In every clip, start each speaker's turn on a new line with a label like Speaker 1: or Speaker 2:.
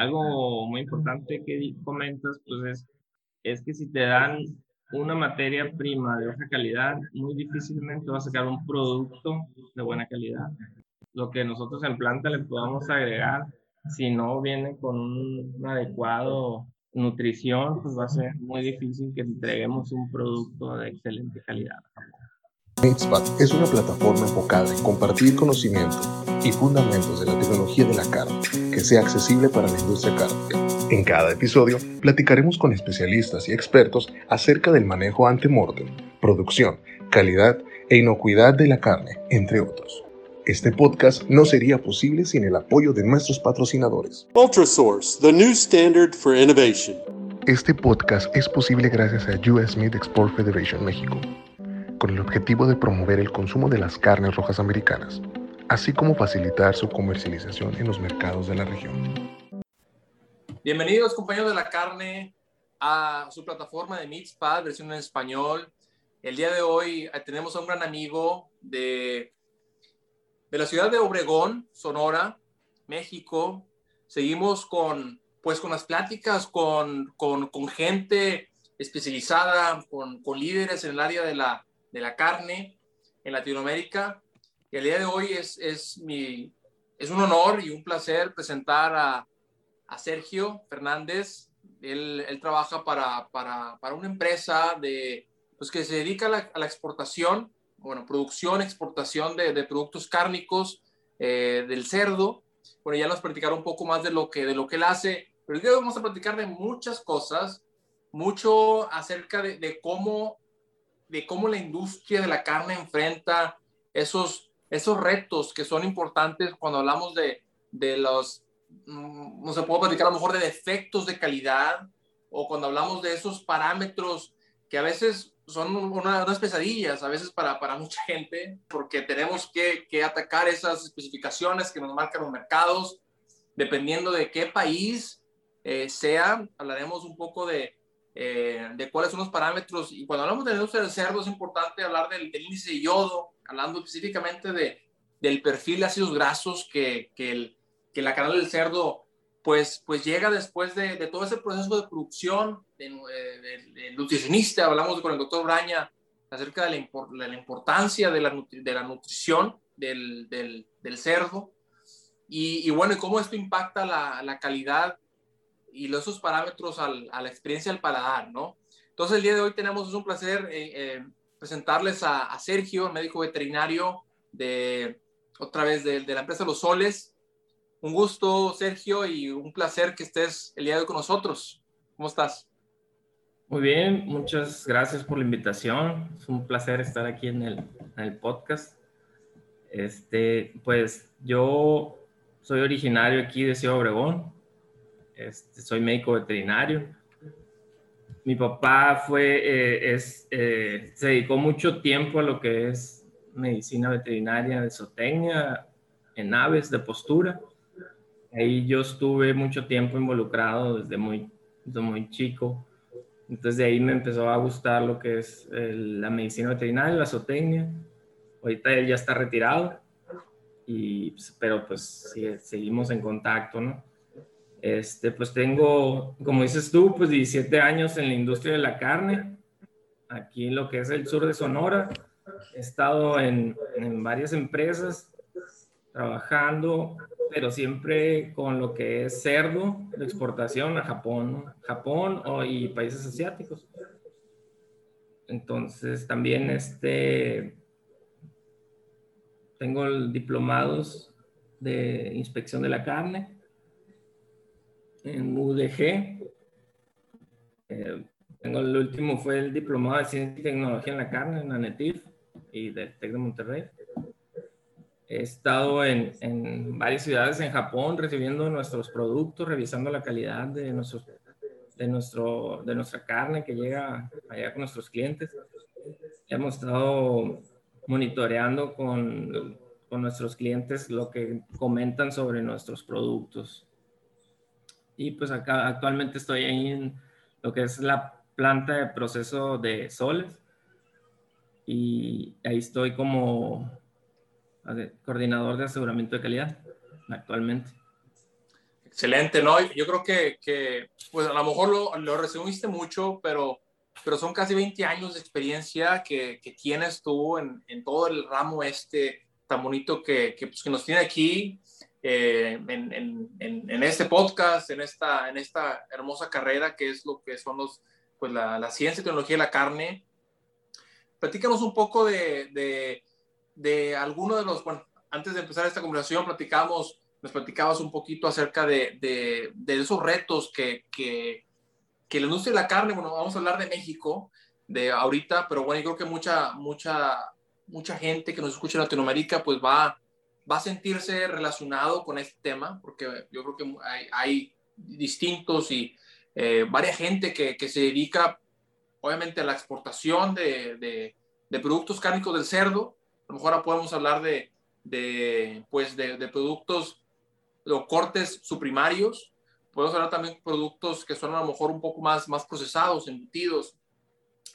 Speaker 1: algo muy importante que comentas, pues es, es que si te dan una materia prima de baja calidad, muy difícilmente vas a sacar un producto de buena calidad. Lo que nosotros en planta le podamos agregar, si no viene con un, adecuado nutrición, pues va a ser muy difícil que entreguemos un producto de excelente calidad.
Speaker 2: Mitzvah es una plataforma enfocada en compartir conocimiento y fundamentos de la tecnología de la carne que sea accesible para la industria cárnica. En cada episodio platicaremos con especialistas y expertos acerca del manejo ante-mortem, producción, calidad e inocuidad de la carne, entre otros. Este podcast no sería posible sin el apoyo de nuestros patrocinadores.
Speaker 3: Ultrasource, the new standard for innovation.
Speaker 2: Este podcast es posible gracias a US Meat Export Federation México con el objetivo de promover el consumo de las carnes rojas americanas, así como facilitar su comercialización en los mercados de la región.
Speaker 4: Bienvenidos compañeros de la carne a su plataforma de Meatspad, versión en español. El día de hoy eh, tenemos a un gran amigo de, de la ciudad de Obregón, Sonora, México. Seguimos con, pues, con las pláticas con, con, con gente especializada, con, con líderes en el área de la, de la carne en Latinoamérica. Y el día de hoy es, es, mi, es un honor y un placer presentar a, a Sergio Fernández. Él, él trabaja para, para, para, una empresa de, pues que se dedica a la, a la exportación, bueno, producción, exportación de, de productos cárnicos eh, del cerdo. Bueno, ya nos platicará un poco más de lo que, de lo que él hace, pero hoy vamos a platicar de muchas cosas, mucho acerca de, de cómo de cómo la industria de la carne enfrenta esos, esos retos que son importantes cuando hablamos de, de los, mm, no se puede platicar a lo mejor de defectos de calidad o cuando hablamos de esos parámetros que a veces son unas pesadillas, a veces para, para mucha gente, porque tenemos que, que, atacar esas especificaciones que nos marcan los mercados, dependiendo de qué país eh, sea, hablaremos un poco de, eh, de cuáles son los parámetros. Y cuando hablamos de la industria del cerdo es importante hablar del, índice de yodo, hablando específicamente de, del perfil de ácidos grasos que, que, el, que la canal del cerdo pues, pues llega después de, de todo ese proceso de producción del de, nutricionista. Hablamos con el doctor Braña acerca de la, la importancia de la, de la nutrición del, del, del cerdo. Y, y, bueno, y cómo esto impacta la, la calidad y esos parámetros al, a la experiencia del paladar, ¿no? Entonces el día de hoy tenemos, un placer eh, eh, presentarles a, Sergio, médico veterinario de, otra vez, de, la empresa Los Soles. Un gusto, Sergio, y un placer que estés el día de hoy con nosotros. ¿Cómo estás?
Speaker 1: Muy bien, muchas gracias por la invitación. Es un placer estar aquí en el, en el podcast. Este, pues yo soy originario aquí de Ciudad Obregón, este, soy médico veterinario. Mi papá fue, eh, es, eh, se dedicó mucho tiempo a lo que es medicina veterinaria de zootecnia en aves de postura. Ahí yo estuve mucho tiempo involucrado desde muy, desde muy chico. Entonces de ahí me empezó a gustar lo que es la medicina veterinaria, la zootecnia. Ahorita él ya está retirado, y, pues, pero pues sí, seguimos en contacto, ¿no? Este, pues tengo, como dices tú, pues 17 años en la industria de la carne, aquí en lo que es el sur de Sonora. He estado en, varias empresas trabajando, pero siempre con lo que es cerdo de exportación a Japón. Japón o, y países asiáticos. Entonces también este, tengo diplomados de inspección de la carne en UDG. Eh, tengo el último fue el diplomado de Ciencia y Tecnología en la Carne en ANETIF y del TEC de Monterrey. He estado en, en, varias ciudades en Japón recibiendo nuestros productos, revisando la calidad de, de, nuestro, de nuestra carne que llega allá con nuestros clientes. Hemos estado monitoreando con, con nuestros clientes lo que comentan sobre nuestros productos y pues acá actualmente estoy en lo que es la planta de proceso de soles y ahí estoy como coordinador de aseguramiento de calidad actualmente.
Speaker 4: Excelente, ¿no? Yo creo que, que pues a lo mejor lo, lo, resumiste mucho, pero, pero son casi 20 años de experiencia que, que tienes tú en, en, todo el ramo este tan bonito que, que, pues, que nos tiene aquí eh, en, en, en, este podcast, en esta, en esta hermosa carrera que es lo que son los, pues la, la ciencia y tecnología de la carne. Platícanos un poco de, de, de alguno de los, bueno, antes de empezar esta conversación, platicamos nos platicabas un poquito acerca de, de, de esos retos que, que, que, la industria de la carne, bueno, vamos a hablar de México, de ahorita, pero bueno, yo creo que mucha, mucha, mucha gente que nos escucha en Latinoamérica, pues va, va a sentirse relacionado con este tema, porque yo creo que hay, distintos y eh, varias gente que, que, se dedica, obviamente, a la exportación de, de, productos cárnicos del cerdo. A lo mejor ahora podemos hablar de, de, pues de, productos los cortes suprimarios. Podemos hablar también de productos que son a lo mejor un poco más, más procesados, embutidos.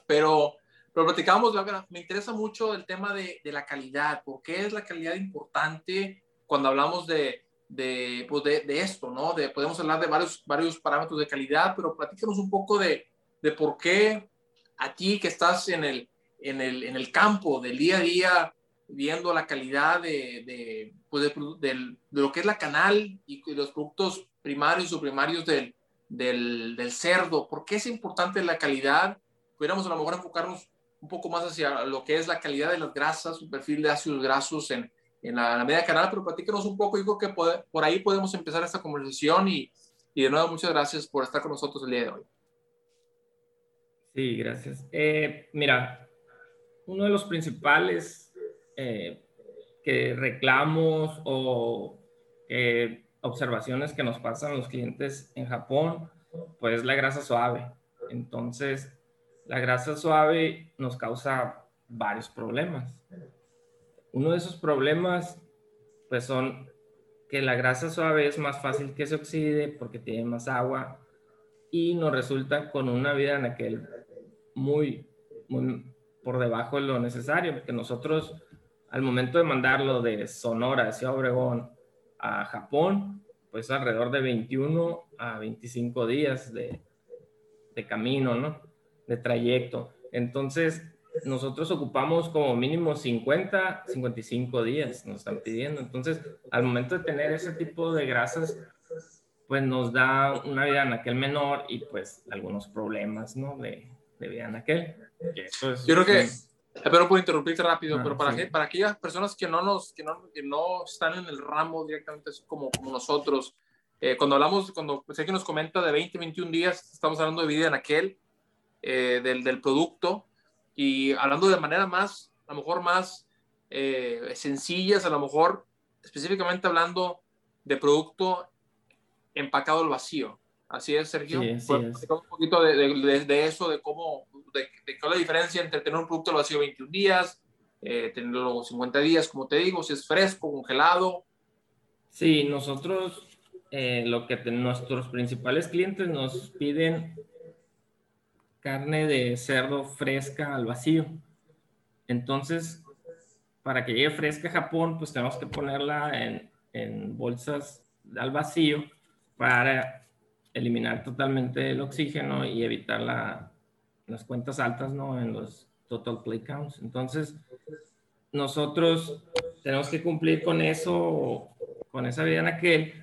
Speaker 4: Pero, pero platicamos, me interesa mucho el tema de, de la calidad. ¿Por qué es la calidad importante cuando hablamos de, de, pues de, de, esto, ¿no? De, podemos hablar de varios, varios parámetros de calidad, pero platícanos un poco de, de por qué a ti que estás en el, en el, en el campo del día a día, viendo la calidad de, de, pues de, de, lo que es la canal y los productos primarios o primarios del, del, del, cerdo. ¿Por qué es importante la calidad? Pudiéramos a lo mejor enfocarnos un poco más hacia lo que es la calidad de las grasas, un perfil de ácidos grasos en, en la, la, media canal, pero platícanos un poco, digo que por, por ahí podemos empezar esta conversación y, y, de nuevo muchas gracias por estar con nosotros el día de hoy.
Speaker 1: Sí, gracias. Eh, mira, uno de los principales eh, que reclamos o eh, observaciones que nos pasan los clientes en Japón, pues la grasa suave. Entonces, la grasa suave nos causa varios problemas. Uno de esos problemas, pues son que la grasa suave es más fácil que se oxide porque tiene más agua y nos resulta con una vida en aquel muy, muy por debajo de lo necesario, porque nosotros al momento de mandarlo de Sonora hacia Obregón a Japón, pues alrededor de 21 a 25 días de, de camino, ¿no? De trayecto. Entonces, nosotros ocupamos como mínimo 50, 55 días, nos están pidiendo. Entonces, al momento de tener ese tipo de grasas, pues nos da una vida en aquel menor y pues algunos problemas, ¿no? De, de vida en aquel.
Speaker 4: Yo creo que Espero puedo interrumpirte rápido, ah, pero para, sí. para aquellas personas que no, nos, que no, que no están en el ramo directamente como, como nosotros, eh, cuando hablamos, cuando sé que nos comenta de 20, 21 días, estamos hablando de vida en aquel, eh, del, del, producto, y hablando de manera más, a lo mejor más eh, sencillas, a lo mejor específicamente hablando de producto empacado al vacío. Así es, Sergio. Sí, sí pues, es. Un poquito de, de, de, eso, de cómo, de, de cuál es la diferencia entre tener un producto al vacío 21 días, eh, tenerlo 50 días, como te digo, si es fresco, congelado.
Speaker 1: Sí, nosotros, eh, lo que nuestros principales clientes nos piden carne de cerdo fresca al vacío. Entonces, para que llegue fresca a Japón, pues tenemos que ponerla en, bolsas al vacío para eliminar totalmente el oxígeno y evitar la, las cuentas altas, ¿no? En los total play counts. Entonces, nosotros tenemos que cumplir con eso, con esa vida en aquel,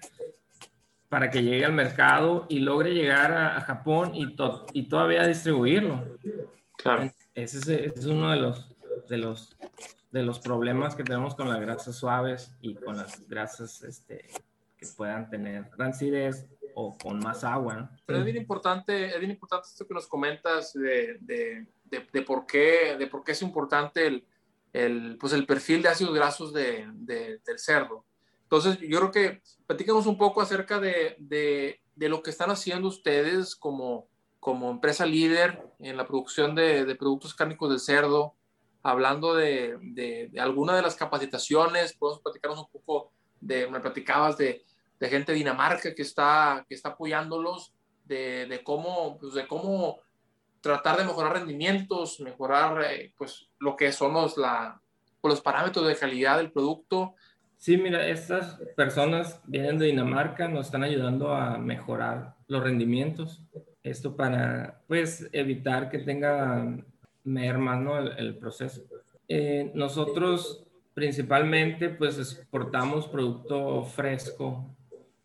Speaker 1: para que llegue al mercado y logre llegar a, a Japón y, to y todavía distribuirlo.
Speaker 4: Claro.
Speaker 1: Ese es, es, uno de los, de, los, de los problemas que tenemos con las grasas suaves y con las grasas este, que puedan tener rancidez o con más agua.
Speaker 4: Pero es bien importante, es bien importante esto que nos comentas de, de, de, de por, qué, de por qué es importante el, el, pues el perfil de ácidos grasos de, del cerdo. Entonces, yo creo que platícanos un poco acerca de, de, lo que están haciendo ustedes como, como empresa líder en la producción de, productos cárnicos del cerdo, hablando de, de, alguna de las capacitaciones, podemos platicarnos un poco de, me platicabas de, de gente de Dinamarca que está, que está apoyándolos, de, de cómo, pues de cómo tratar de mejorar rendimientos, mejorar eh, pues lo que son los, la, los parámetros de calidad del producto.
Speaker 1: Sí, mira, estas personas vienen de Dinamarca, nos están ayudando a mejorar los rendimientos. Esto para, pues, evitar que tenga mermas, ¿no? El, proceso. Eh, nosotros principalmente, pues, exportamos producto fresco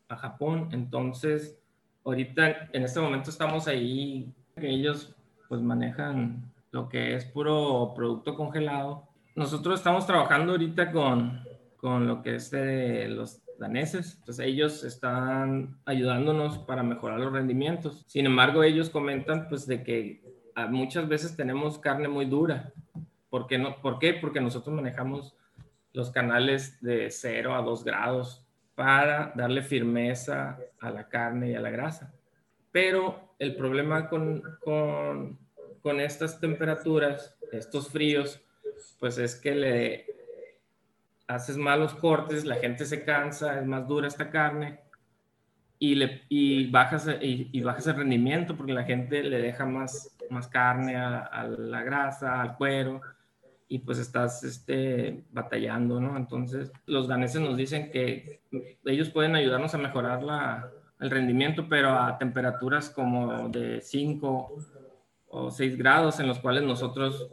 Speaker 1: a Japón. Entonces, ahorita, en este momento estamos ahí, ellos, pues, manejan lo que es puro producto congelado. Nosotros estamos trabajando ahorita con, con lo que es de los daneses. Entonces ellos están ayudándonos para mejorar los rendimientos. Sin embargo, ellos comentan pues de que muchas veces tenemos carne muy dura. ¿Por qué, no? ¿Por qué? Porque nosotros manejamos los canales de 0 a 2 grados para darle firmeza a la carne y a la grasa. Pero el problema con, con, con estas temperaturas, estos fríos, pues es que le haces malos cortes, la gente se cansa, es más dura esta carne y, le, y, bajas, y, bajas el rendimiento porque la gente le deja más, más carne a, la grasa, al cuero y pues estás este, batallando, ¿no? Entonces los daneses nos dicen que ellos pueden ayudarnos a mejorar la, el rendimiento, pero a temperaturas como de 5 o 6 grados en los cuales nosotros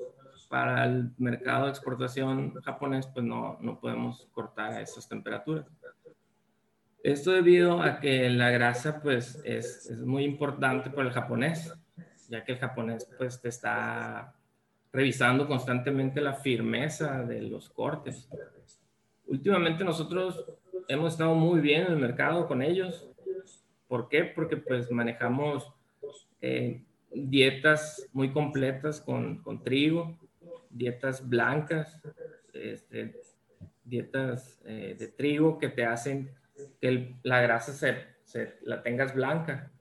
Speaker 1: para el mercado de exportación japonés, pues no, no podemos cortar a esas temperaturas. Esto debido a que la grasa, pues, es, es muy importante para el japonés, ya que el japonés, pues, te está revisando constantemente la firmeza de los cortes. Últimamente nosotros hemos estado muy bien en el mercado con ellos. ¿Por qué? Porque pues manejamos eh, dietas muy completas con, con trigo, dietas blancas, este, dietas eh, de trigo que te hacen que la grasa se, la tengas blanca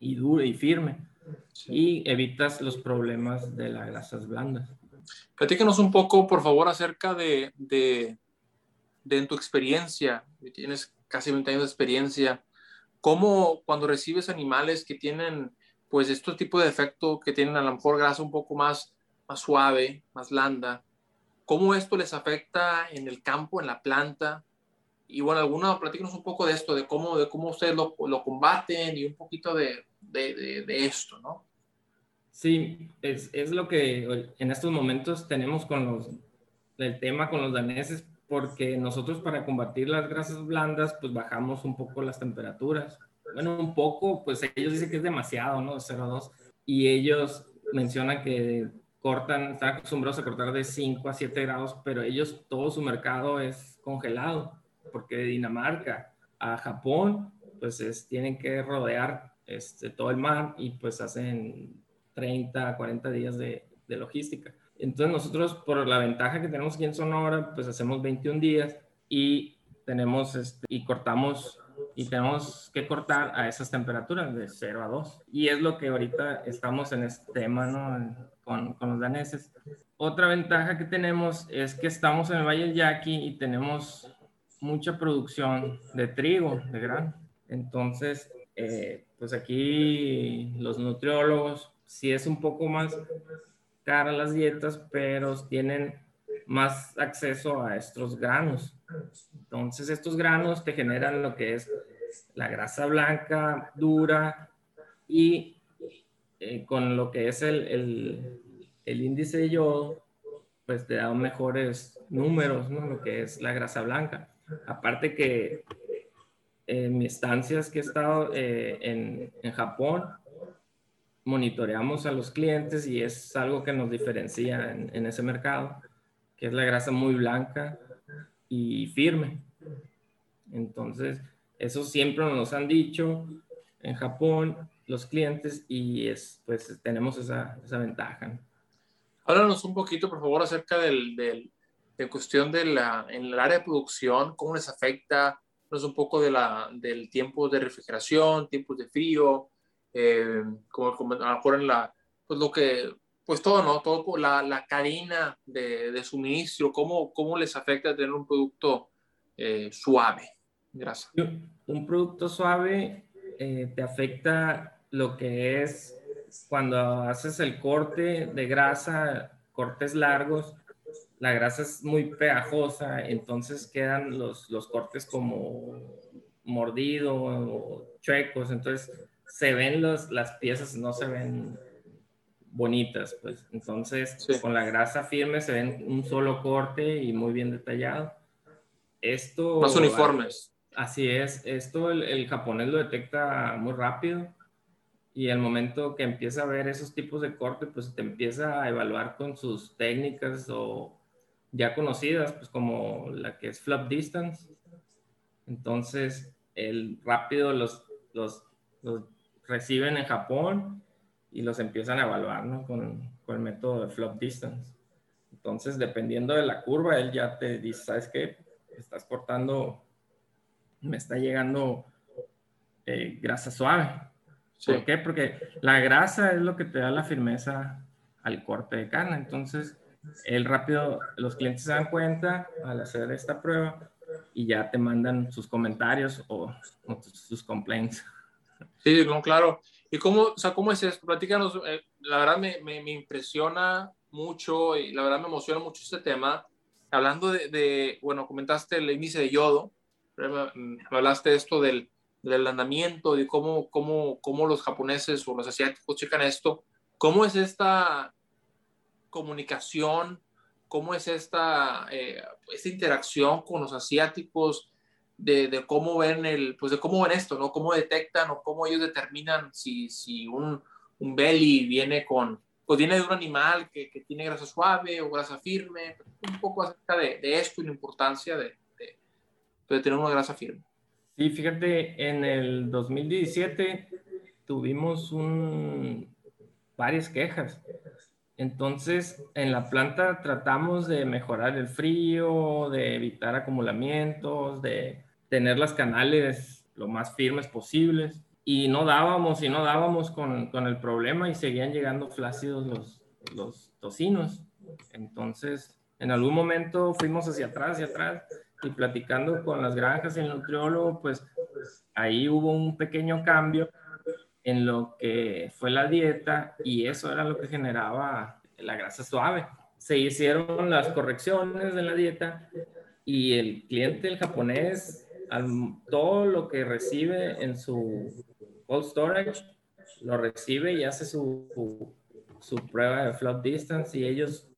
Speaker 1: y dura y firme. Y evitas los problemas de las grasas blandas.
Speaker 4: Platícanos un poco, por favor, acerca de, de, de en tu experiencia. Tienes casi 20 años de experiencia. ¿Cómo cuando recibes animales que tienen, pues, estos tipos de efecto, que tienen a lo mejor grasa un poco más más suave, más blanda, cómo esto les afecta en el campo, en la planta. Y bueno, alguna, platícanos un poco de esto, de cómo, de cómo ustedes lo, lo combaten y un poquito de, de, de, esto, ¿no?
Speaker 1: Sí, es, es, lo que en estos momentos tenemos con los, el tema con los daneses, porque nosotros para combatir las grasas blandas, pues bajamos un poco las temperaturas. Bueno, un poco, pues ellos dicen que es demasiado, ¿no? 0 a 2. Y ellos mencionan que cortan, están acostumbrados a cortar de 5 a 7 grados, pero ellos, todo su mercado es congelado, porque de Dinamarca a Japón, pues es, tienen que rodear este, todo el mar y pues hacen 30 a 40 días de, de logística. Entonces nosotros, por la ventaja que tenemos aquí en Sonora, pues hacemos 21 días y tenemos este, y cortamos y tenemos que cortar a esas temperaturas de 0 a 2. Y es lo que ahorita estamos en este tema, ¿no? Con, los daneses. Otra ventaja que tenemos es que estamos en el Valle del Yaqui y tenemos mucha producción de trigo, de grano. Entonces, eh, pues aquí los nutriólogos, sí es un poco más cara las dietas, pero tienen más acceso a estos granos. Entonces estos granos te generan lo que es la grasa blanca dura y eh, con lo que es el, el, el, índice yodo, pues te da mejores números, ¿no? Lo que es la grasa blanca. Aparte que en mis estancias que he estado eh, en, en Japón, monitoreamos a los clientes y es algo que nos diferencia en, en ese mercado que es la grasa muy blanca y firme. Entonces, eso siempre nos han dicho en Japón los clientes y es, pues tenemos esa, esa ventaja.
Speaker 4: Háblanos un poquito, por favor, acerca del, del, de cuestión de la, en el área de producción, cómo les afecta, es un poco de la, del tiempo de refrigeración, tiempos de frío, eh, como, como, a lo mejor en la, pues lo que pues todo, ¿no? Todo la, la cadena de, de, suministro, ¿cómo, ¿cómo les afecta tener un producto eh, suave? Gracias.
Speaker 1: Un producto suave eh, te afecta lo que es cuando haces el corte de grasa, cortes largos, la grasa es muy pegajosa, entonces quedan los, los cortes como mordidos o chuecos, entonces se ven los, las piezas, no se ven bonitas, pues. Entonces, con la grasa firme se ven un solo corte y muy bien detallado. Esto...
Speaker 4: Más uniformes.
Speaker 1: Así es. Esto el, el japonés lo detecta muy rápido y el momento que empieza a ver esos tipos de corte, pues te empieza a evaluar con sus técnicas o ya conocidas, pues como la que es flop distance. Entonces, el rápido los, los, los reciben en Japón y los empiezan a evaluar ¿no? con, con, el método de flop distance. Entonces, dependiendo de la curva, él ya te dice, ¿sabes qué? Estás cortando, me está llegando eh, grasa suave. ¿Por qué? Porque la grasa es lo que te da la firmeza al corte de carne. Entonces, el rápido, los clientes se dan cuenta al hacer esta prueba y ya te mandan sus comentarios o, sus complaints.
Speaker 4: Sí, no, claro. ¿Y cómo, o sea, cómo es esto? Platícanos, eh, la verdad me, me, me, impresiona mucho y la verdad me emociona mucho este tema. Hablando de, de bueno, comentaste el índice de yodo, me hablaste esto del, del andamiento, de cómo, cómo, cómo los japoneses o los asiáticos checan esto. ¿Cómo es esta comunicación? ¿Cómo es esta, eh, esta interacción con los asiáticos? De, de, cómo ven el, pues de cómo ven esto, ¿no? Cómo detectan o cómo ellos determinan si, si un, un belly viene con, pues viene de un animal que, que, tiene grasa suave o grasa firme, un poco acerca de, de esto y la importancia de, de, de, tener una grasa firme.
Speaker 1: Sí, fíjate, en el 2017 tuvimos un, varias quejas entonces, en la planta tratamos de mejorar el frío, de evitar acumulamientos, de tener las canales lo más firmes posibles. Y no dábamos y no dábamos con, con el problema y seguían llegando flácidos los, los tocinos. Entonces, en algún momento fuimos hacia atrás, hacia atrás, platicando con las granjas y el nutriólogo, pues ahí hubo un pequeño cambio en lo que fue la dieta y eso era lo que generaba la grasa suave. Se hicieron las correcciones de la dieta y el cliente, el japonés, todo lo que recibe en su cold storage, lo recibe y hace su, su prueba de flood distance y ellos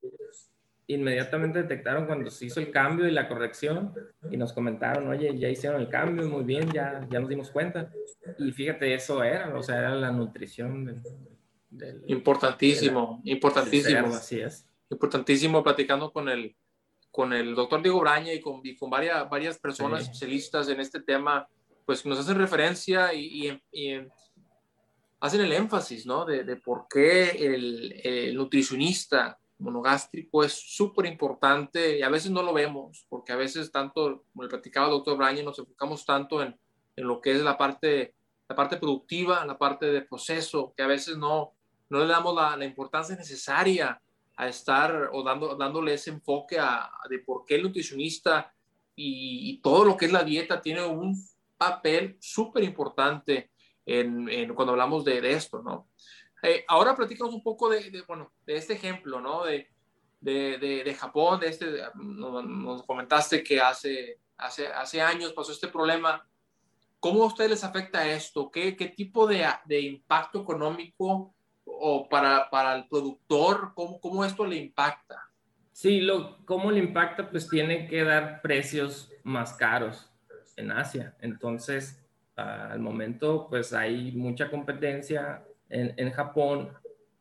Speaker 1: inmediatamente detectaron cuando se hizo el cambio y la corrección y nos comentaron, oye, ya hicieron el cambio, muy bien, ya, ya nos dimos cuenta. Y fíjate, eso era, o sea, era la nutrición del...
Speaker 4: del importantísimo, de la, importantísimo. Cerdo,
Speaker 1: así es.
Speaker 4: Importantísimo platicando con el, con el doctor Diego Braña y con, y con varias, varias personas sí. especialistas en este tema, pues nos hacen referencia y, y, y hacen el énfasis, ¿no? De, de por qué el, el nutricionista monogástrico es súper importante y a veces no lo vemos, porque a veces tanto, como le platicaba el doctor Braña, nos enfocamos tanto en, en, lo que es la parte, la parte productiva, la parte de proceso, que a veces no, no le damos la, la importancia necesaria a estar o dando, dándole ese enfoque de por qué el nutricionista y, todo lo que es la dieta tiene un papel súper importante en, cuando hablamos de esto, ¿no? Eh, ahora platicamos un poco de, de, bueno, de este ejemplo, ¿no? De, de, de Japón, de este, nos, nos, comentaste que hace, hace, hace años pasó este problema. ¿Cómo a ustedes les afecta esto? ¿Qué, qué tipo de, de impacto económico o para, para el productor, cómo, cómo esto le impacta?
Speaker 1: Sí, lo, cómo le impacta, pues tiene que dar precios más caros en Asia. Entonces, al momento, pues hay mucha competencia en, en, Japón,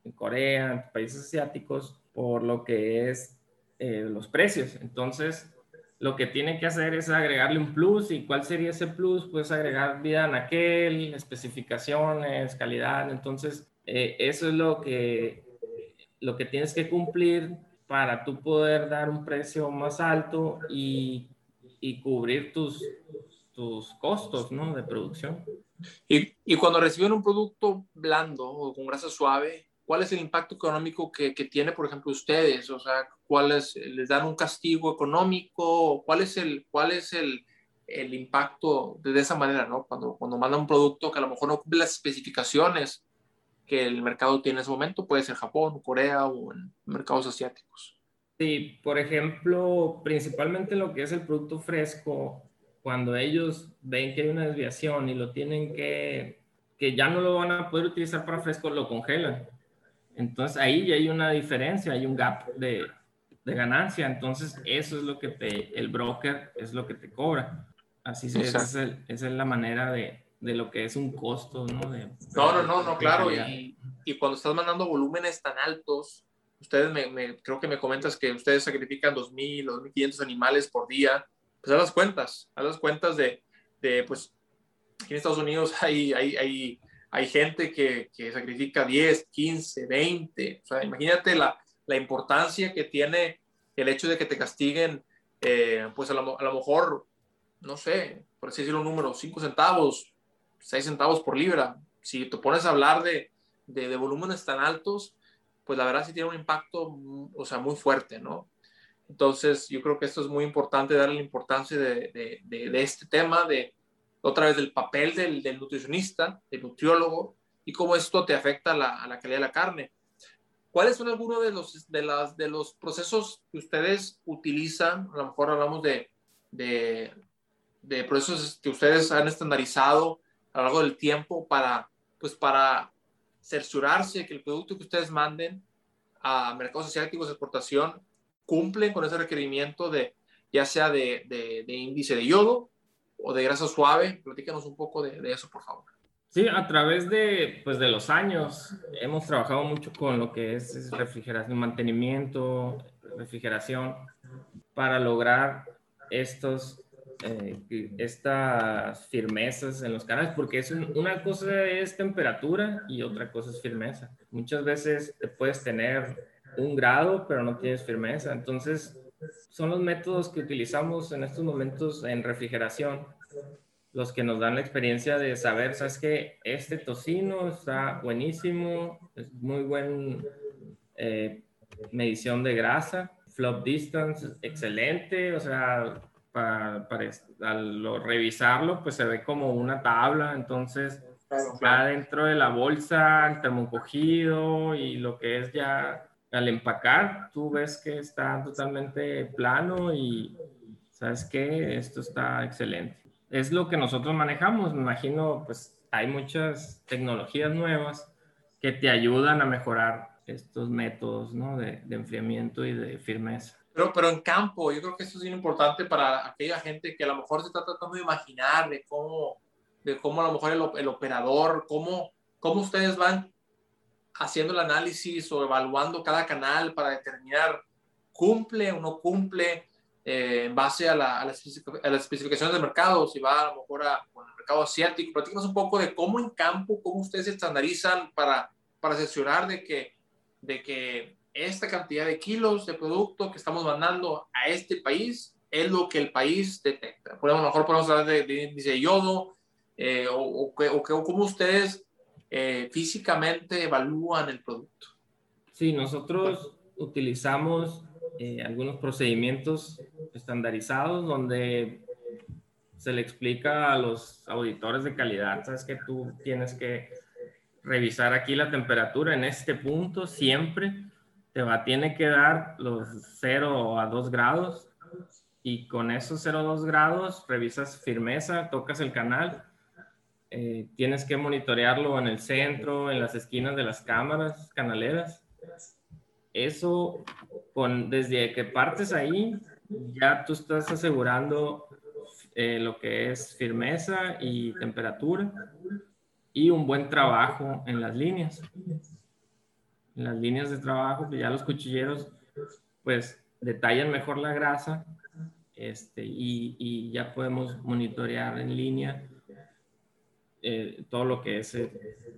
Speaker 1: en Corea, en países asiáticos, por lo que es eh, los precios. Entonces, lo que tiene que hacer es agregarle un plus. ¿Y cuál sería ese plus? Pues agregar vida en aquel, especificaciones, calidad. Entonces, eh, eso es lo que, lo que tienes que cumplir para tú poder dar un precio más alto y, y cubrir tus, tus costos ¿no? de producción.
Speaker 4: Y, y, cuando reciben un producto blando o con grasa suave, ¿cuál es el impacto económico que, que tiene, por ejemplo, ustedes? O sea, ¿cuál es, ¿les dan un castigo económico? ¿Cuál es el, cuál es el, el impacto de, de, esa manera, ¿no? Cuando, cuando mandan un producto que a lo mejor no cumple las especificaciones que el mercado tiene en ese momento, puede ser Japón, Corea o en mercados asiáticos.
Speaker 1: Sí, por ejemplo, principalmente lo que es el producto fresco, cuando ellos ven que hay una desviación y lo tienen que, que ya no lo van a poder utilizar para fresco, lo congelan. Entonces ahí ya hay una diferencia, hay un gap de, de ganancia. Entonces eso es lo que te, el broker es lo que te cobra. Así es, esa es, la manera de, de, lo que es un costo, ¿no? De,
Speaker 4: no, no, no, no, claro. Y, y, cuando estás mandando volúmenes tan altos, ustedes me, creo que me comentas que ustedes sacrifican 2.000 o 2.500 animales por día, pues haz las cuentas, haz las cuentas de, de pues, aquí en Estados Unidos hay, hay, hay, hay gente que, que, sacrifica 10, 15, 20, o sea, imagínate la, la importancia que tiene el hecho de que te castiguen, eh, pues a lo, a lo, mejor, no sé, por así decirlo, un número, 5 centavos, 6 centavos por libra. Si te pones a hablar de, de, de volúmenes tan altos, pues la verdad sí tiene un impacto, o sea, muy fuerte, ¿no? Entonces, yo creo que esto es muy importante, darle la importancia de, de, de este tema, de otra vez del papel del, del, nutricionista, del nutriólogo, y cómo esto te afecta a la, a la calidad de la carne. ¿Cuáles son algunos de los, de, las, de los procesos que ustedes utilizan? A lo mejor hablamos de, de, de procesos que ustedes han estandarizado a lo largo del tiempo para, pues para cerciorarse que el producto que ustedes manden a mercados asiáticos de exportación cumplen con ese requerimiento de ya sea de, de, índice de yodo o de grasa suave. Platícanos un poco de, de, eso, por favor.
Speaker 1: Sí, a través de, pues, de los años hemos trabajado mucho con lo que es refrigeración, mantenimiento, refrigeración, para lograr estos eh, estas firmezas en los canales, porque es una cosa es temperatura y otra cosa es firmeza. Muchas veces te puedes tener un grado, pero no tienes firmeza. Entonces, son los métodos que utilizamos en estos momentos en refrigeración, los que nos dan la experiencia de saber, sabes que este tocino está buenísimo, es muy buen eh, medición de grasa, flop distance, excelente, o sea, para, al revisarlo, pues se ve como una tabla, entonces ya dentro de la bolsa, el termocogido y lo que es ya al empacar, tú ves que está totalmente plano y sabes que esto está excelente. Es lo que nosotros manejamos, me imagino, pues hay muchas tecnologías nuevas que te ayudan a mejorar estos métodos ¿no? de, de enfriamiento y de firmeza.
Speaker 4: Pero, pero en campo, yo creo que esto es bien importante para aquella gente que a lo mejor se está tratando de imaginar de cómo, de cómo a lo mejor el, el operador, cómo, cómo ustedes van haciendo el análisis o evaluando cada canal para determinar cumple o no cumple eh, en base a, la, a, las especificaciones del mercado, si va a lo mejor a, el mercado asiático. Platícanos un poco de cómo en campo, cómo ustedes se estandarizan para, para asesorar de que, de que esta cantidad de kilos de producto que estamos mandando a este país es lo que el país detecta. Por a lo mejor podemos hablar de, índice de yodo eh, o, o, o, cómo ustedes eh, físicamente evalúan el producto.
Speaker 1: Sí, nosotros utilizamos eh, algunos procedimientos estandarizados donde se le explica a los auditores de calidad, sabes que tú tienes que revisar aquí la temperatura en este punto siempre te va, tiene que dar los 0 a 2 grados y con esos 0 a 2 grados revisas firmeza, tocas el canal, eh, tienes que monitorearlo en el centro, en las esquinas de las cámaras canaleras. Eso, con, desde que partes ahí, ya tú estás asegurando eh, lo que es firmeza y temperatura y un buen trabajo en las líneas en las líneas de trabajo, que ya los cuchilleros pues detallan mejor la grasa este, y, y ya podemos monitorear en línea eh, todo lo que es eh,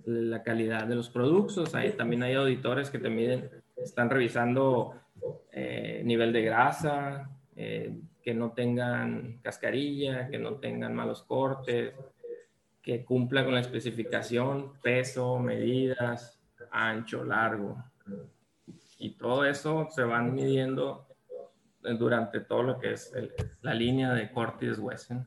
Speaker 1: la calidad de los productos. Ahí también hay auditores que te miden, están revisando eh, nivel de grasa, que no tengan cascarilla, que no tengan malos cortes, que cumpla con la especificación, peso, medidas, ancho, largo. Y todo eso se van midiendo durante todo lo que es la línea de Cortis Wesson.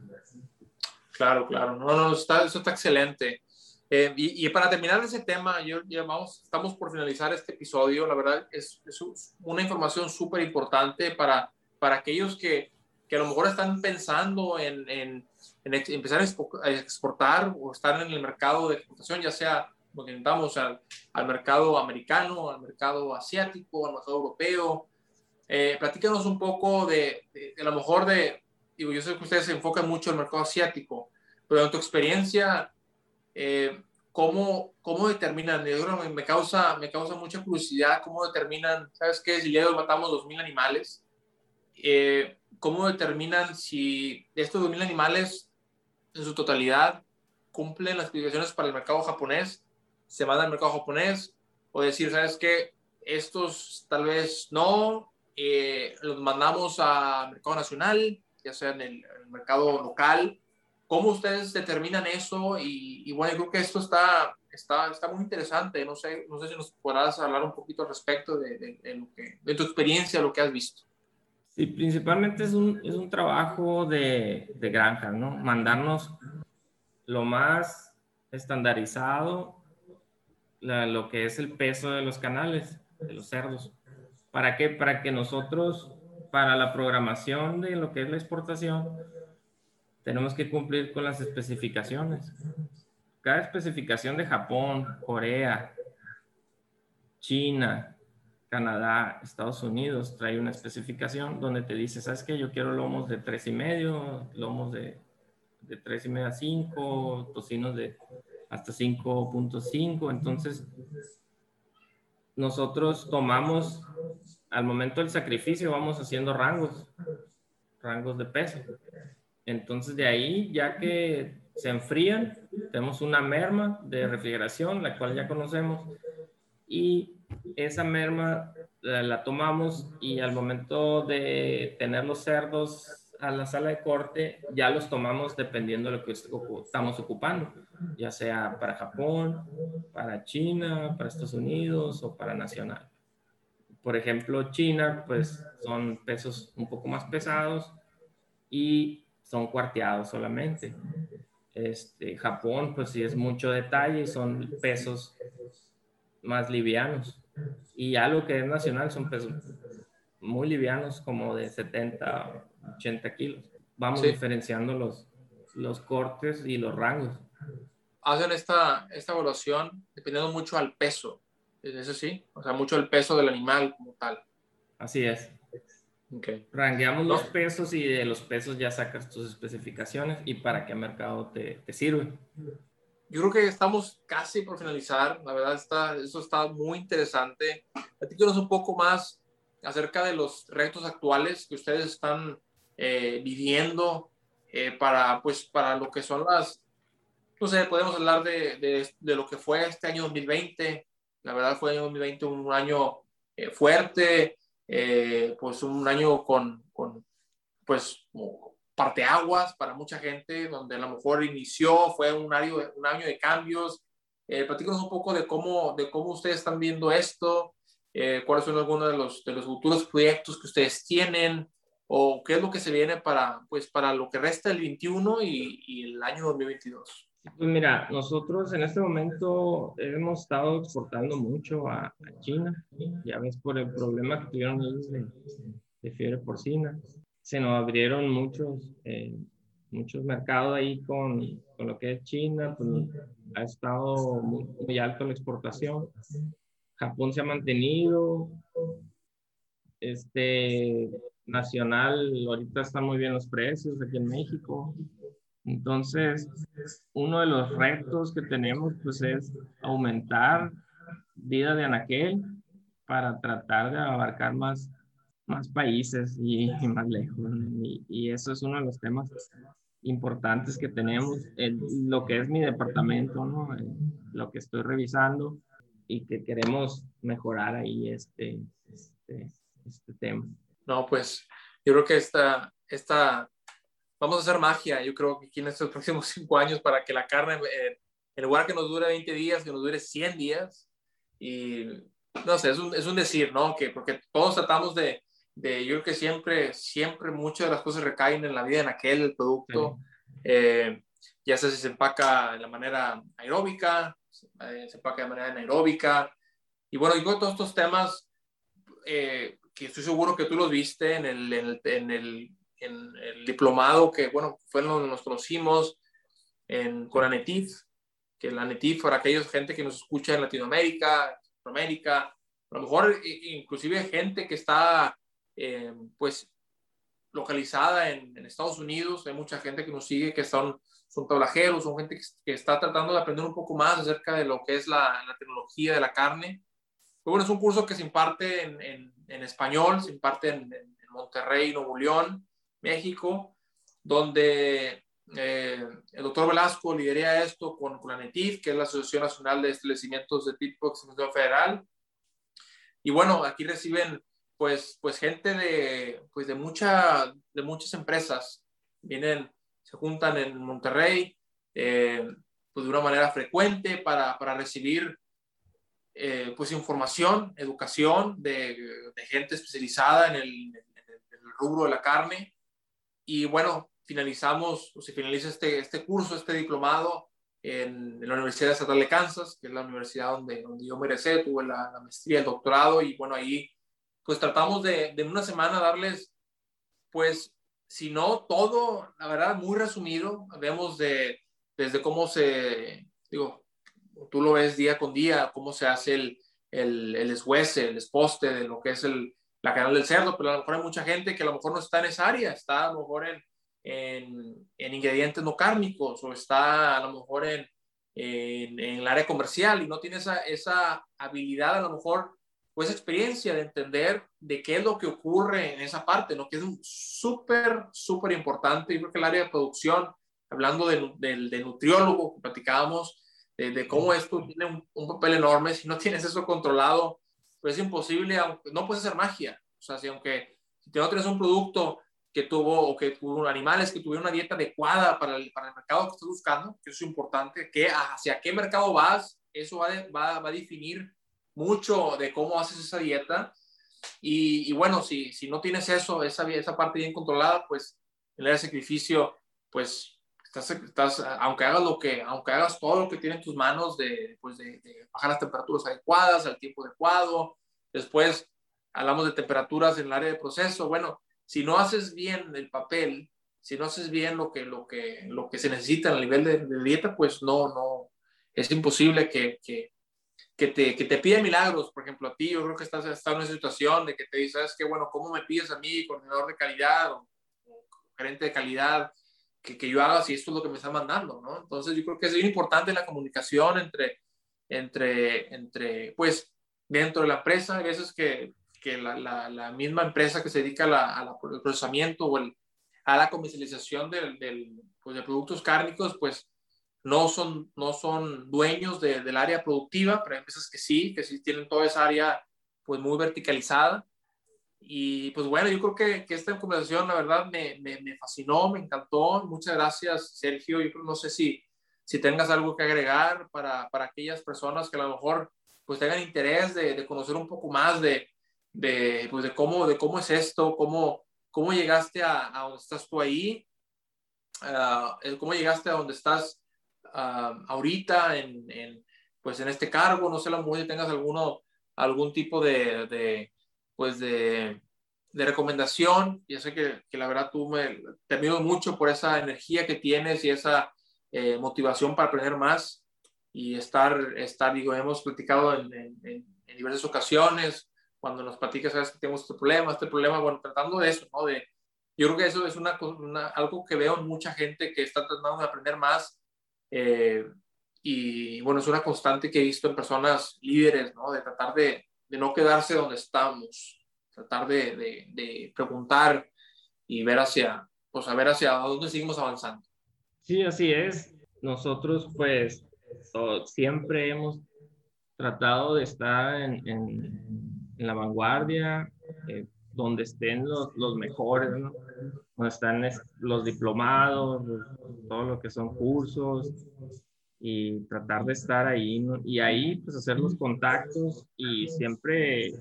Speaker 4: Claro, claro. No, no, está, eso está excelente. Eh, y, para terminar ese tema, yo, ya vamos, estamos por finalizar este episodio. La verdad es, es una información súper importante para, para aquellos que, que, a lo mejor están pensando en, en, empezar a exportar o estar en el mercado de exportación, ya sea lo que al, al, mercado americano, al mercado asiático, al mercado europeo. Eh, platícanos un poco de, de, a lo mejor de, digo, yo sé que ustedes se enfocan mucho en el mercado asiático, pero en tu experiencia, eh, ¿cómo, ¿cómo determinan? Me, causa, me causa mucha curiosidad cómo determinan, ¿sabes qué? Si ya matamos 2.000 animales, eh, ¿cómo determinan si estos 2.000 animales en su totalidad cumplen las especificaciones para el mercado japonés? ¿Se van al mercado japonés? O decir, ¿sabes qué? Estos tal vez no, eh, los mandamos al mercado nacional, ya sea en el mercado local, ¿Cómo ustedes determinan eso? Y, bueno, creo que esto está, está, está muy interesante. No sé, no sé si nos podrás hablar un poquito al respecto de, de, lo que, de tu experiencia, lo que has visto.
Speaker 1: Sí, principalmente es un, es un trabajo de, de granja, ¿no? Mandarnos lo más estandarizado, lo que es el peso de los canales, de los cerdos. ¿Para qué? Para que nosotros, para la programación de lo que es la exportación, tenemos que cumplir con las especificaciones. Cada especificación de Japón, Corea, China, Canadá, Estados Unidos trae una especificación donde te dice, ¿sabes qué? Yo quiero lomos de tres y medio, lomos de, de tres y medio a 5, tocinos de hasta 5.5. Entonces, nosotros tomamos, al momento del sacrificio, vamos haciendo rangos, rangos de peso. Entonces de ahí, ya que se enfrían, tenemos una merma de refrigeración, la cual ya conocemos, y esa merma la, tomamos y al momento de tener los cerdos a la sala de corte, ya los tomamos dependiendo de lo que estamos ocupando, ya sea para Japón, para China, para Estados Unidos o para Nacional. Por ejemplo, China, pues son pesos un poco más pesados y son cuarteados solamente. Este, Japón, pues sí es mucho detalle y son pesos más livianos. Y algo que es nacional son pesos muy livianos, como de 70, 80 kilos. Vamos diferenciando los, los cortes y los rangos.
Speaker 4: Hacen esta, esta evaluación dependiendo mucho al peso, eso sí, o sea, mucho el peso del animal como tal.
Speaker 1: Así es. Okay. Rangueamos los pesos y de los pesos ya sacas tus especificaciones y para qué mercado te, te, sirve.
Speaker 4: Yo creo que estamos casi por finalizar. La verdad, está, eso está muy interesante. Platícanos un poco más acerca de los retos actuales que ustedes están eh, viviendo eh, para, pues, para lo que son las, no sé, podemos hablar de, de, de, lo que fue este año 2020. La verdad fue año 2020 un año eh, fuerte, eh, pues un año con, con pues parteaguas para mucha gente, donde a lo mejor inició, fue un año, un año de cambios. Eh, platícanos un poco de cómo, de cómo ustedes están viendo esto, eh, cuáles son algunos de los, de los futuros proyectos que ustedes tienen, o qué es lo que se viene para, pues, para lo que resta el 21 y, y el año 2022.
Speaker 1: Pues mira, nosotros en este momento hemos estado exportando mucho a, China, ya ves por el problema que tuvieron ellos de, fiebre porcina. Se nos abrieron muchos, eh, muchos mercados ahí con, con, lo que es China, pues ha estado muy, muy alto la exportación. Japón se ha mantenido, este nacional, ahorita están muy bien los precios aquí en México. Entonces, uno de los retos que tenemos pues es aumentar vida de anaquel para tratar de abarcar más, más países y, más lejos. Y, eso es uno de los temas importantes que tenemos, en lo que es mi departamento, ¿no? lo que estoy revisando y que queremos mejorar ahí este, este, este tema.
Speaker 4: No, pues yo creo que esta, esta vamos a hacer magia, yo creo que aquí en estos próximos cinco años para que la carne, eh, en lugar que nos dure 20 días, que nos dure 100 días. Y no sé, es un, es un decir, ¿no? Que porque todos tratamos de, de, yo creo que siempre, siempre muchas de las cosas recaen en la vida en aquel producto. Eh, ya sea si se empaca de la manera aeróbica, eh, se empaca de manera anaeróbica. Y bueno, digo todos estos temas eh, que estoy seguro que tú los viste en el, en el, en el, diplomado que, bueno, fue donde nos conocimos en, con Anetif, que la Anetif para aquellos gente que nos escucha en Latinoamérica, Centroamérica, a lo mejor inclusive gente que está, eh, pues, localizada en, en, Estados Unidos, hay mucha gente que nos sigue que son, son tablajeros, son gente que, está tratando de aprender un poco más acerca de lo que es la, la tecnología de la carne. Pero bueno, es un curso que se imparte en, en, en español, se imparte en, Monterrey, Nuevo León, México, donde eh, el doctor Velasco lidera esto con, con la que es la Asociación Nacional de Establecimientos de Tipo de Federal. Y bueno, aquí reciben pues, pues gente de, pues de, mucha, de muchas empresas. Vienen, se juntan en Monterrey eh, pues de una manera frecuente para, para recibir eh, pues información, educación de, de, gente especializada en el, en el, rubro de la carne. Y bueno, finalizamos, o se finaliza este, este curso, este diplomado en, la Universidad Estatal de Kansas, que es la universidad donde, donde yo merecé, tuve la, maestría, el doctorado, y bueno, ahí pues tratamos de, de una semana darles, pues, si no todo, la verdad, muy resumido, vemos de, desde cómo se, digo, tú lo ves día con día, cómo se hace el, el, el eshuece, el esposte de lo que es el, la canal del cerdo, pero a lo mejor hay mucha gente que a lo mejor no está en esa área, está a lo mejor en, en, en ingredientes no cárnicos o está a lo mejor en, en, en, el área comercial y no tiene esa, esa habilidad a lo mejor pues experiencia de entender de qué es lo que ocurre en esa parte, ¿no? Que es súper, súper importante. Yo creo que el área de producción, hablando del de, de, nutriólogo que platicábamos, de, de cómo esto tiene un, un, papel enorme, si no tienes eso controlado, pues es imposible, no puedes hacer magia. O sea, si aunque si no un producto que tuvo o que tuvo animales que tuvieron una dieta adecuada para el, para el mercado que estás buscando, que eso es importante, que hacia qué mercado vas, eso va, va, va a definir mucho de cómo haces esa dieta. Y, y bueno, si, si, no tienes eso, esa, esa parte bien controlada, pues el sacrificio, pues estás, estás, aunque hagas lo que, aunque hagas todo lo que tiene en tus manos de, pues de, de bajar las temperaturas adecuadas, al tiempo adecuado, después hablamos de temperaturas en el área de proceso, bueno, si no haces bien el papel, si no haces bien lo que, lo que, lo que se necesita a nivel de, de dieta, pues no, no, es imposible que, que, que te, que te pide milagros, por ejemplo, a ti, yo creo que estás, estás en una situación de que te dices, ¿sabes qué? Bueno, ¿cómo me pides a mí, coordinador de calidad o, o gerente de calidad, que, que, yo haga si esto es lo que me está mandando, ¿no? Entonces, yo creo que es muy importante la comunicación entre, entre, entre pues, dentro de la empresa, hay veces que, que la, la, la, misma empresa que se dedica al procesamiento o el, a la comercialización del, del, pues, de productos cárnicos, pues, no son, no son dueños de, del área productiva, pero hay empresas que sí, que sí tienen toda esa área pues muy verticalizada. Y pues bueno, yo creo que, que esta conversación la verdad me, me, me, fascinó, me encantó. Muchas gracias, Sergio. Yo no sé si, si tengas algo que agregar para, para aquellas personas que a lo mejor pues tengan interés de, de conocer un poco más de, de, pues, de, cómo, de cómo es esto, cómo, cómo llegaste a, a donde estás tú ahí, uh, cómo llegaste a donde estás uh, ahorita en, en, pues en este cargo, no sé, a lo mejor si tengas alguno, algún tipo de, de pues de, de, recomendación, ya sé que, que, la verdad tú me, te admiro mucho por esa energía que tienes y esa eh, motivación para aprender más y estar, estar digo, hemos platicado en, en, en diversas ocasiones, cuando nos platicas, sabes que tenemos este problema, este problema, bueno, tratando de eso, ¿no? De, yo creo que eso es una, una, algo que veo en mucha gente que está tratando de aprender más eh, y bueno, es una constante que he visto en personas líderes, ¿no? De tratar de, de no quedarse donde estamos, tratar de, de, de, preguntar y ver hacia, pues a ver hacia dónde seguimos avanzando.
Speaker 1: Sí, así es. Nosotros pues siempre hemos tratado de estar en, en, en la vanguardia, eh, donde estén los, los mejores, ¿no? donde están los diplomados, todo lo que son cursos, y tratar de estar ahí, ¿no? y ahí pues hacer los contactos y siempre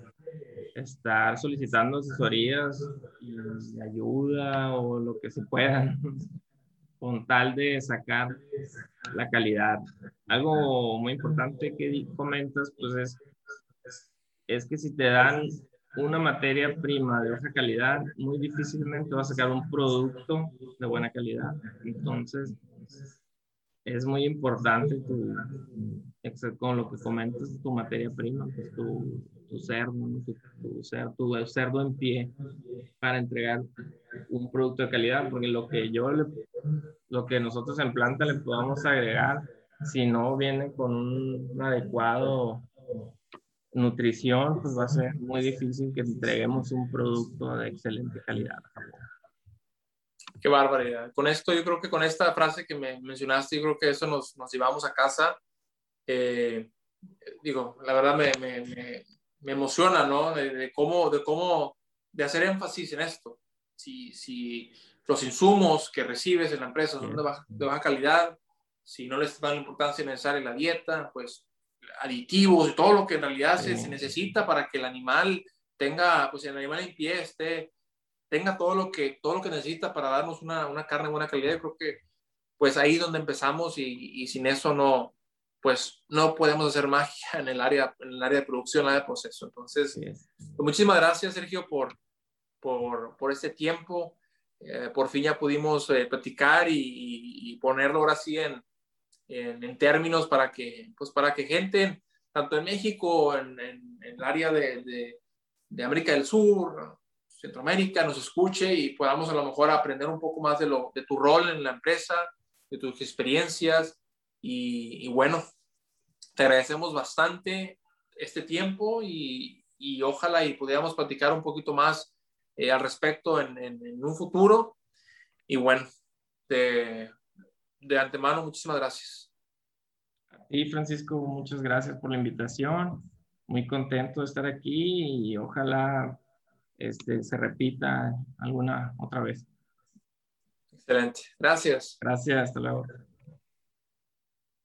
Speaker 1: estar solicitando asesorías y ayuda o lo que se pueda, con tal de sacar la calidad. Algo muy importante que comentas, pues es, es que si te dan una materia prima de baja calidad, muy difícilmente vas a sacar un producto de buena calidad. Entonces, es muy importante tu, con lo que comentas, tu materia prima, pues tu, tu cerdo, tu, cerdo, en pie para entregar un producto de calidad, porque lo que yo, lo que nosotros en planta le podamos agregar, si no viene con un adecuado nutrición, pues va a ser muy difícil que entreguemos un producto de excelente calidad.
Speaker 4: Qué barbaridad. Con esto, yo creo que con esta frase que me mencionaste, yo creo que eso nos, nos llevamos a casa. Eh, digo, la verdad me, me, me, emociona, ¿no? De, cómo, de cómo, de hacer énfasis en esto. Si, si los insumos que recibes en la empresa son de baja, de baja calidad, si no les dan la importancia necesaria en la dieta, pues aditivos y todo lo que en realidad se, necesita para que el animal tenga, pues el animal en pie esté, tenga todo lo que, todo lo que necesita para darnos una, una carne de buena calidad. Yo creo que pues ahí donde empezamos y, y, sin eso no, pues no podemos hacer magia en el área, en el área de producción, en el área de proceso. Entonces, pues, muchísimas gracias Sergio por, por, por este tiempo. Eh, por fin ya pudimos eh, platicar y, y, ponerlo ahora sí en, en, términos para que, pues para que gente, tanto en México, en, en, el área de, de, América del Sur, Centroamérica, nos escuche y podamos a lo mejor aprender un poco más de, lo, de tu rol en la empresa, de tus experiencias. Y, bueno, te agradecemos bastante este tiempo y, y ojalá y pudiéramos platicar un poquito más eh, al respecto en, en, un futuro. Y bueno, te, de antemano, muchísimas gracias.
Speaker 1: Y Francisco, muchas gracias por la invitación. Muy contento de estar aquí y ojalá este, se repita alguna otra vez.
Speaker 4: Excelente. Gracias.
Speaker 1: Gracias. Hasta luego.